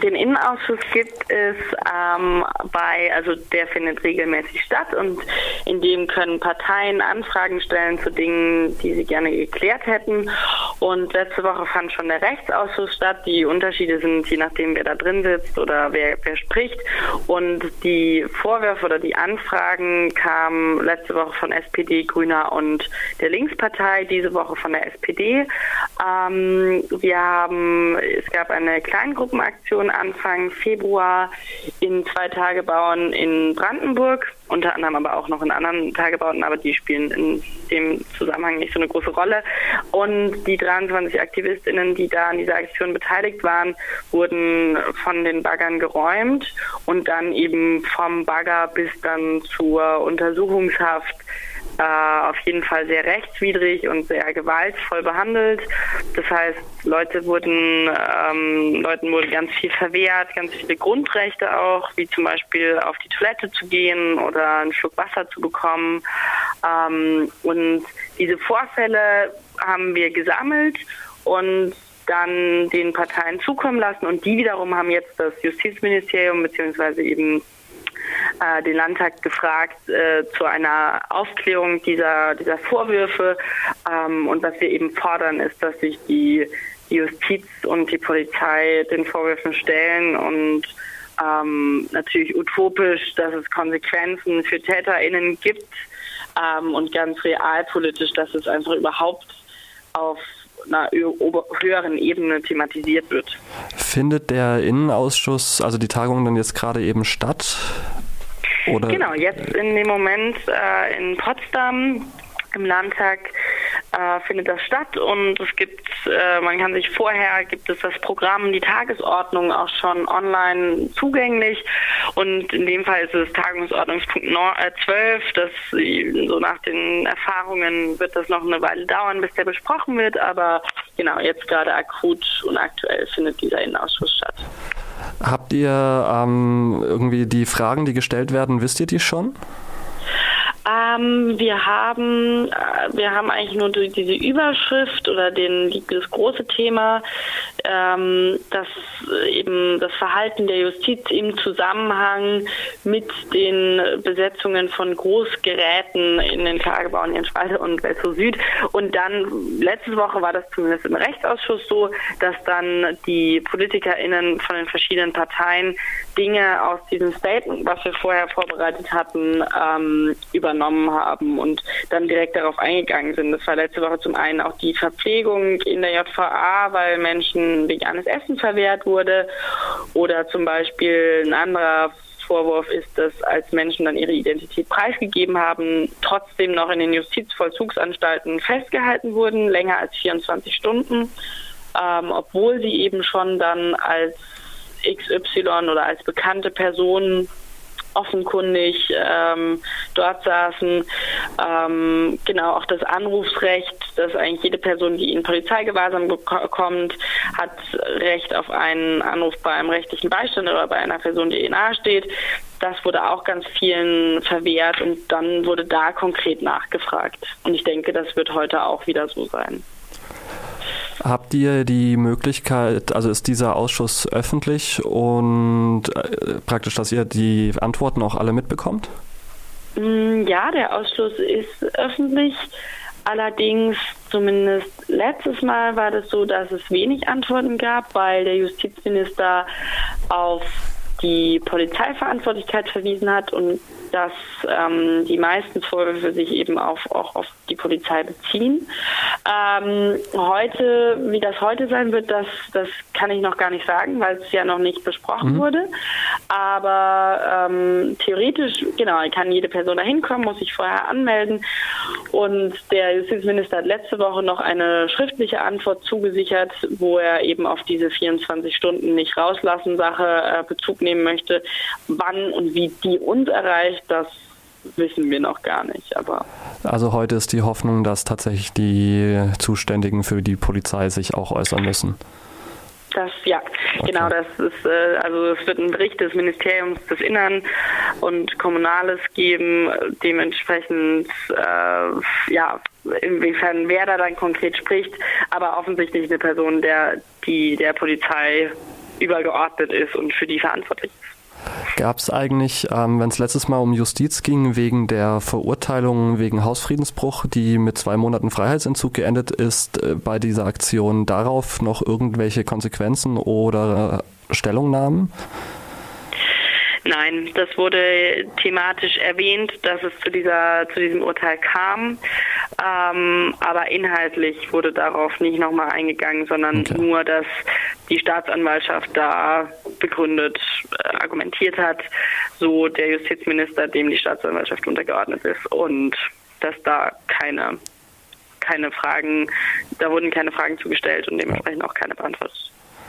den Innenausschuss gibt es ähm, bei, also der findet regelmäßig statt und in dem können Parteien Anfragen stellen zu Dingen, die sie gerne geklärt hätten. Und letzte Woche fand schon der Rechtsausschuss statt. Die Unterschiede sind je nachdem, wer da drin sitzt oder wer, wer spricht. Und die Vorwürfe oder die Anfragen kamen letzte Woche von SPD, Grüner und der Linkspartei, diese Woche von der SPD. Ähm, wir haben, es gab eine Kleingruppenaktion Anfang Februar in zwei Tagebauen in Brandenburg, unter anderem aber auch noch in anderen Tagebauten, aber die spielen in dem Zusammenhang nicht so eine große Rolle. Und die 23 AktivistInnen, die da an dieser Aktion beteiligt waren, wurden von den Baggern geräumt und dann eben vom Bagger bis dann zur Untersuchungshaft äh, auf jeden Fall sehr rechtswidrig und sehr gewaltvoll behandelt. Das heißt, Leute wurden, ähm, Leuten wurde ganz viel verwehrt, ganz viele Grundrechte auch, wie zum Beispiel auf die Toilette zu gehen oder einen Schluck Wasser zu bekommen. Ähm, und diese Vorfälle haben wir gesammelt und dann den Parteien zukommen lassen und die wiederum haben jetzt das Justizministerium beziehungsweise eben äh, den Landtag gefragt äh, zu einer Aufklärung dieser, dieser Vorwürfe. Ähm, und was wir eben fordern, ist, dass sich die, die Justiz und die Polizei den Vorwürfen stellen und ähm, natürlich utopisch, dass es Konsequenzen für TäterInnen gibt ähm, und ganz realpolitisch, dass es einfach überhaupt auf einer höheren Ebene thematisiert wird. Findet der Innenausschuss, also die Tagung dann jetzt gerade eben statt? Oder? Genau, jetzt in dem Moment äh, in Potsdam im Landtag äh, findet das statt und es gibt, äh, man kann sich vorher, gibt es das Programm, die Tagesordnung auch schon online zugänglich und in dem Fall ist es Tagungsordnungspunkt 12, äh, das so nach den Erfahrungen wird das noch eine Weile dauern, bis der besprochen wird, aber genau, jetzt gerade akut und aktuell findet dieser Innenausschuss statt. Habt ihr ähm, irgendwie die Fragen, die gestellt werden, wisst ihr die schon? Ähm, wir haben, äh, wir haben eigentlich nur diese Überschrift oder den, das große Thema, ähm, dass eben das Verhalten der Justiz im Zusammenhang mit den Besetzungen von Großgeräten in den Tagebauen in Spalte und Wesso Süd. Und dann, letzte Woche war das zumindest im Rechtsausschuss so, dass dann die PolitikerInnen von den verschiedenen Parteien Dinge aus diesem Statement, was wir vorher vorbereitet hatten, ähm, übernommen haben und dann direkt darauf eingegangen sind. Das war letzte Woche zum einen auch die Verpflegung in der JVA, weil Menschen veganes Essen verwehrt wurde. Oder zum Beispiel ein anderer Vorwurf ist, dass als Menschen dann ihre Identität preisgegeben haben, trotzdem noch in den Justizvollzugsanstalten festgehalten wurden, länger als 24 Stunden, ähm, obwohl sie eben schon dann als XY oder als bekannte Personen offenkundig ähm, dort saßen. Ähm, genau auch das Anrufsrecht, dass eigentlich jede Person, die in Polizeigewahrsam kommt, hat Recht auf einen Anruf bei einem rechtlichen Beistand oder bei einer Person, die ihr nahe steht. Das wurde auch ganz vielen verwehrt und dann wurde da konkret nachgefragt. Und ich denke, das wird heute auch wieder so sein. Habt ihr die Möglichkeit, also ist dieser Ausschuss öffentlich und äh, praktisch, dass ihr die Antworten auch alle mitbekommt? Mm, ja, der Ausschuss ist öffentlich. Allerdings, zumindest letztes Mal war das so, dass es wenig Antworten gab, weil der Justizminister auf die Polizeiverantwortlichkeit verwiesen hat und dass ähm, die meisten Vorwürfe sich eben auf, auch auf die Polizei beziehen. Ähm, heute, wie das heute sein wird, das, das kann ich noch gar nicht sagen, weil es ja noch nicht besprochen mhm. wurde. Aber ähm, theoretisch, genau, kann jede Person da hinkommen, muss sich vorher anmelden. Und der Justizminister hat letzte Woche noch eine schriftliche Antwort zugesichert, wo er eben auf diese 24 Stunden nicht rauslassen Sache äh, Bezug nehmen möchte, wann und wie die uns erreicht das wissen wir noch gar nicht. Aber also heute ist die Hoffnung, dass tatsächlich die Zuständigen für die Polizei sich auch äußern müssen. Das, ja, okay. genau, das ist, äh, also es wird einen Bericht des Ministeriums des Innern und Kommunales geben, dementsprechend, äh, ja, inwiefern wer da dann konkret spricht, aber offensichtlich eine Person, der, die der Polizei übergeordnet ist und für die verantwortlich ist. Gab es eigentlich, ähm, wenn es letztes Mal um Justiz ging, wegen der Verurteilung wegen Hausfriedensbruch, die mit zwei Monaten Freiheitsentzug geendet ist, äh, bei dieser Aktion darauf noch irgendwelche Konsequenzen oder äh, Stellungnahmen? Nein, das wurde thematisch erwähnt, dass es zu dieser zu diesem Urteil kam, ähm, aber inhaltlich wurde darauf nicht nochmal eingegangen, sondern okay. nur, dass die Staatsanwaltschaft da begründet äh, argumentiert hat, so der Justizminister, dem die Staatsanwaltschaft untergeordnet ist und dass da keine keine Fragen, da wurden keine Fragen zugestellt und dementsprechend auch keine beantwortet.